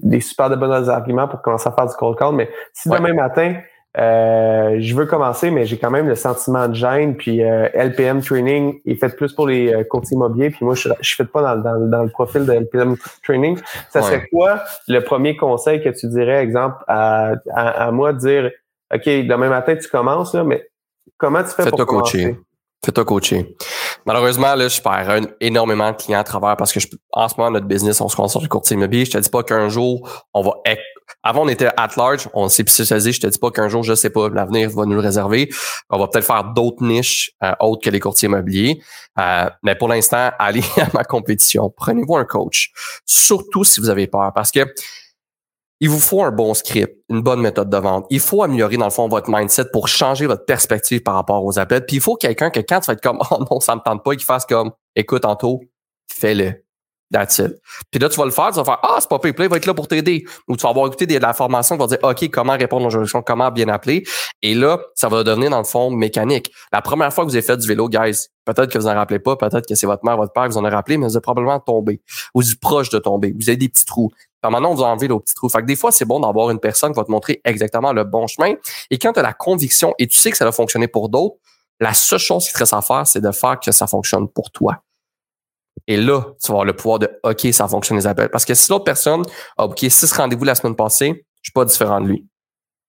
des super de bons arguments pour commencer à faire du cold call, mais si Ouais. demain matin, euh, je veux commencer, mais j'ai quand même le sentiment de gêne, puis euh, LPM Training est fait plus pour les euh, courtiers immobiliers, puis moi, je ne fais pas dans, dans, dans le profil de LPM Training. Ça Ouais. serait quoi le premier conseil que tu dirais, exemple, à, à, à moi de dire, OK, demain matin, tu commences, là, mais comment tu fais pour Fais-toi coacher. Fais-toi coacher. Malheureusement, là, je perds un- énormément de clients à travers parce que je, en ce moment, notre business, on se concentre sur le courtier immobilier. Je te dis pas qu'un jour, on va, avant, on était at large, on s'est spécialisé. Je te dis pas qu'un jour, je sais pas, l'avenir va nous le réserver. On va peut-être faire d'autres niches euh, autres que les courtiers immobiliers. Euh, mais pour l'instant, allez à ma compétition. Prenez-vous un coach. Surtout si vous avez peur parce que il vous faut un bon script, une bonne méthode de vente. Il faut améliorer, dans le fond, votre mindset pour changer votre perspective par rapport aux appels. Puis il faut quelqu'un que quand tu vas être comme, oh non, ça me tente pas, qu'il fasse comme, écoute, Anto, fais-le. That's it. Puis là, tu vas le faire, tu vas faire, ah, c'est pas là, il va être là pour t'aider. Ou tu vas avoir écouté de la formation qui va dire, OK, comment répondre aux objections, comment bien appeler. Et là, ça va devenir, dans le fond, mécanique. La première fois que vous avez fait du vélo, guys, peut-être que vous en rappelez pas, peut-être que c'est votre mère, votre père vous en a rappelé, mais vous avez probablement tombé. Ou du proche de tomber. Vous avez des petits trous. Maintenant, on vous enlève les petits trous. Fait que des fois, c'est bon d'avoir une personne qui va te montrer exactement le bon chemin. Et quand tu as la conviction et tu sais que ça va fonctionner pour d'autres, la seule chose qui te reste à faire, c'est de faire que ça fonctionne pour toi. Et là, tu vas avoir le pouvoir de OK, ça fonctionne les appels. Parce que si l'autre personne a OK, six rendez-vous la semaine passée, je suis pas différent de lui.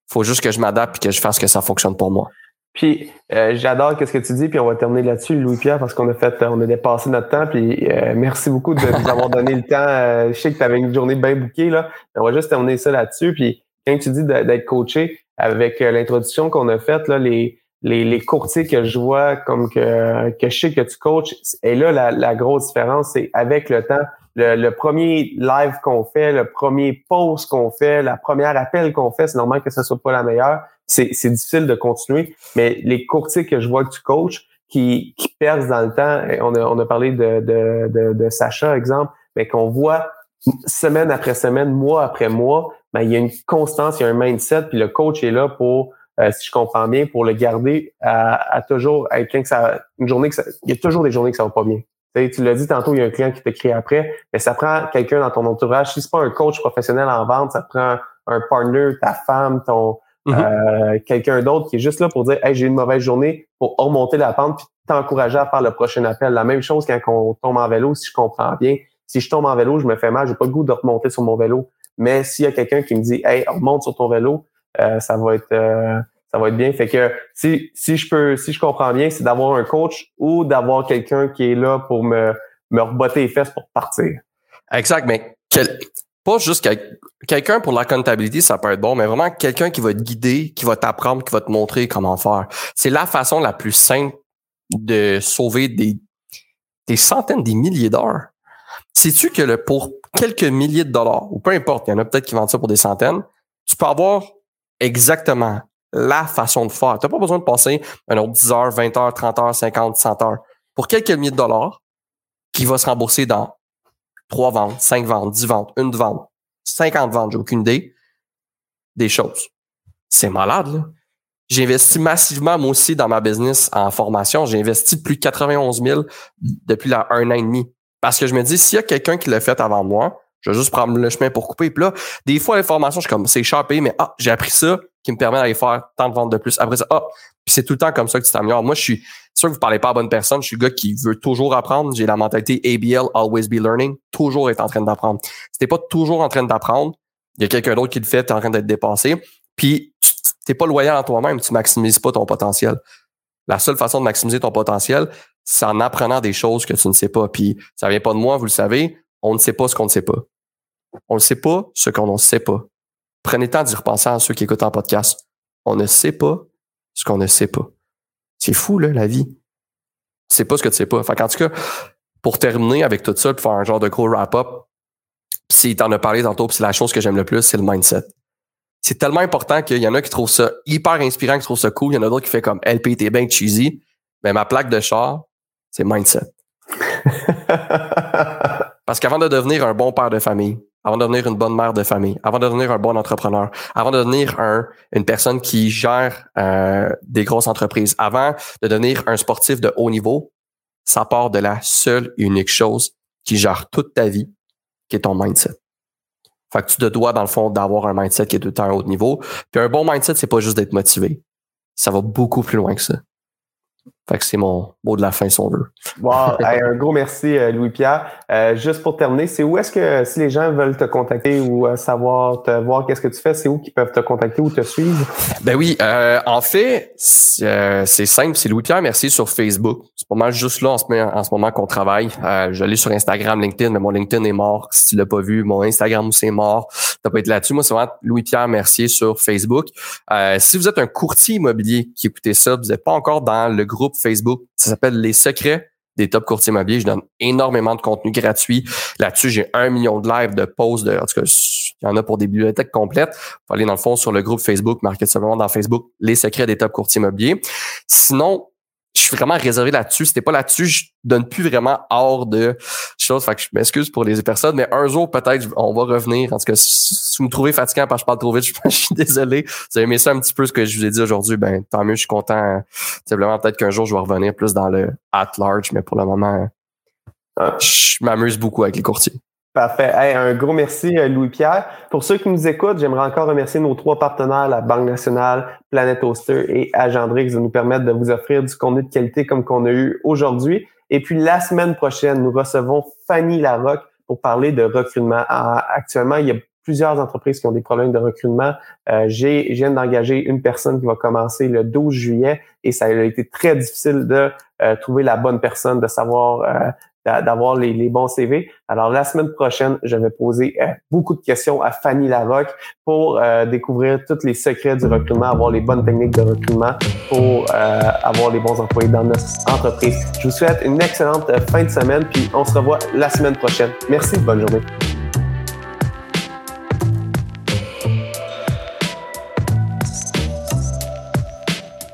faut juste que je m'adapte et que je fasse que ça fonctionne pour moi. Puis euh, j'adore ce que tu dis, puis on va terminer là-dessus, Louis-Pierre, parce qu'on a fait, on a dépassé notre temps, puis euh, merci beaucoup de nous avoir donné le temps. Euh, je sais que tu avais une journée bien bouquée, là. On va juste terminer ça là-dessus. Puis quand tu dis d'être coaché, avec euh, l'introduction qu'on a faite, là, les, les, les courtiers que je vois comme que, que je sais que tu coaches, et là, la, la grosse différence, c'est avec le temps, le, le premier live qu'on fait, le premier post qu'on fait, la première appel qu'on fait, c'est normal que ce soit pas la meilleure. C'est difficile de continuer, mais les courtiers que je vois que tu coaches, qui, qui percent dans le temps, on a, on a parlé de, de, de, de Sacha, exemple, mais qu'on voit semaine après semaine, mois après mois, ben, il y a une constance, il y a un mindset, puis le coach est là pour, euh, si je comprends bien, pour le garder à, à toujours être quelqu'un que ça, une journée que ça, il y a toujours des journées que ça va pas bien. Tu sais, tu l'as dit tantôt, il y a un client qui t'écrit après, mais ça prend quelqu'un dans ton entourage. Si c'est pas un coach professionnel en vente, ça prend un partner, ta femme, ton Mhm. euh, quelqu'un d'autre qui est juste là pour dire Hey, j'ai une mauvaise journée pour remonter la pente puis t'encourager à faire le prochain appel. La même chose quand on tombe en vélo, si je comprends bien, Si je tombe en vélo, je me fais mal, j'ai pas le goût de remonter sur mon vélo. Mais s'il y a quelqu'un qui me dit Hey, remonte sur ton vélo, euh, ça va être euh, ça va être bien. Fait que si, si je peux, si je comprends bien, c'est d'avoir un coach ou d'avoir quelqu'un qui est là pour me, me rebotter les fesses pour partir. Exact, mais pas juste quelqu'un pour la comptabilité, ça peut être bon, mais vraiment quelqu'un qui va te guider, qui va t'apprendre, qui va te montrer comment faire. C'est la façon la plus simple de sauver des, des centaines, des milliers d'heures. Sais-tu que le, pour quelques milliers de dollars, ou peu importe, il y en a peut-être qui vendent ça pour des centaines, tu peux avoir exactement la façon de faire. Tu n'as pas besoin de passer un autre 10 heures, 20 heures, 30 heures, 50, 100 heures. Pour quelques milliers de dollars, qui va se rembourser dans 3 ventes, 5 ventes, 10 ventes, une vente, 50 ventes, j'ai aucune idée, des choses. C'est malade, là. J'ai investi massivement, moi aussi, dans ma business en formation. J'ai investi plus de 91 000 depuis là, un an et demi. Parce que je me dis, s'il y a quelqu'un qui l'a fait avant moi, je vais juste prendre le chemin pour couper. Puis là, des fois, l'information, je suis comme, c'est sharpé, mais ah, j'ai appris ça qui me permet d'aller faire tant de ventes de plus. Après ça, c'est tout le temps comme ça que tu t'améliores. Moi, je suis sûr que vous parlez pas à bonne personne. Je suis le gars qui veut toujours apprendre. J'ai la mentalité ABL, always be learning, toujours être en train d'apprendre. Si t'es pas toujours en train d'apprendre, il y a quelqu'un d'autre qui le fait, tu es en train d'être dépassé. Puis, t'es pas loyal à toi-même, tu maximises pas ton potentiel. La seule façon de maximiser ton potentiel, c'est en apprenant des choses que tu ne sais pas. Puis, ça vient pas de moi, vous le savez. On ne sait pas ce qu'on ne sait pas. On ne sait pas ce qu'on ne sait pas. Prenez le temps d'y repenser à ceux qui écoutent en podcast. On ne sait pas ce qu'on ne sait pas. C'est fou, là, la vie. Tu sais pas ce que tu sais pas. Fait en tout cas, pour terminer avec tout ça, pour faire un genre de gros wrap-up, si t'en as parlé tantôt, c'est la chose que j'aime le plus, c'est le mindset. C'est tellement important qu'il y en a qui trouvent ça hyper inspirant, qui trouvent ça cool. Il y en a d'autres qui font comme LP, t'es bien cheesy. Mais ma plaque de char, c'est mindset. Parce qu'avant de devenir un bon père de famille, avant de devenir une bonne mère de famille, avant de devenir un bon entrepreneur, avant de devenir un, une personne qui gère euh, des grosses entreprises, avant de devenir un sportif de haut niveau, ça part de la seule unique chose qui gère toute ta vie, qui est ton mindset. Fait que tu te dois, dans le fond, d'avoir un mindset qui est tout le haut niveau. Puis un bon mindset, c'est pas juste d'être motivé. Ça va beaucoup plus loin que ça. Fait que c'est mon mot de la fin, si on veut. Wow, un gros merci, euh, Louis-Pierre. Euh, juste pour terminer, c'est où est-ce que si les gens veulent te contacter ou euh, savoir, te voir qu'est-ce que tu fais, c'est où qu'ils peuvent te contacter ou te suivre? Ben oui, en fait, c'est simple, c'est Louis-Pierre Merci sur Facebook. C'est pas mal juste là en ce, en ce moment qu'on travaille. je l'ai sur Instagram, LinkedIn, mais mon LinkedIn est mort. Si tu l'as pas vu, mon Instagram c'est mort. T'as pas été là-dessus. Moi, c'est vraiment Louis-Pierre Mercier sur Facebook. si vous êtes un courtier immobilier qui écoutez ça, vous n'êtes pas encore dans le groupe Facebook. Ça s'appelle Les secrets des top courtiers immobiliers. Je donne énormément de contenu gratuit. Là-dessus, j'ai un million de lives, de posts, de, en tout cas, il y en a pour des bibliothèques complètes. Faut aller dans le fond sur le groupe Facebook, marquez simplement dans Facebook Les secrets des top courtiers immobiliers. Sinon, je suis vraiment réservé là-dessus. C'était pas là-dessus, je donne plus vraiment hors de choses. Fait que je m'excuse pour les personnes, mais un jour, peut-être, on va revenir. En tout cas, si, vous me trouvez fatiguant parce que je parle trop vite, je, suis désolé. Vous avez aimé ça un petit peu ce que je vous ai dit aujourd'hui, ben, tant mieux, je suis content. Simplement, peut-être qu'un jour, je vais revenir plus dans le at large, mais pour le moment, je m'amuse beaucoup avec les courtiers. Parfait. un gros merci, euh, Louis-Pierre. Pour ceux qui nous écoutent, j'aimerais encore remercier nos trois partenaires, la Banque nationale, Planet Oster et Agendrix, de nous permettre de vous offrir du contenu de qualité comme qu'on a eu aujourd'hui. Et puis, la semaine prochaine, nous recevons Fanny Larocque pour parler de recrutement. Ah, actuellement, il y a plusieurs entreprises qui ont des problèmes de recrutement. Euh, j'ai, je viens d'engager une personne qui va commencer le 12 juillet et ça a été très difficile de euh, trouver la bonne personne, de savoir euh, d'avoir les, bons CV. Alors, la semaine prochaine, je vais poser euh, beaucoup de questions à Fanny Larocque pour euh, découvrir tous les secrets du recrutement, avoir les bonnes techniques de recrutement pour euh, avoir les bons employés dans notre entreprise. Je vous souhaite une excellente fin de semaine, puis on se revoit la semaine prochaine. Merci, bonne journée.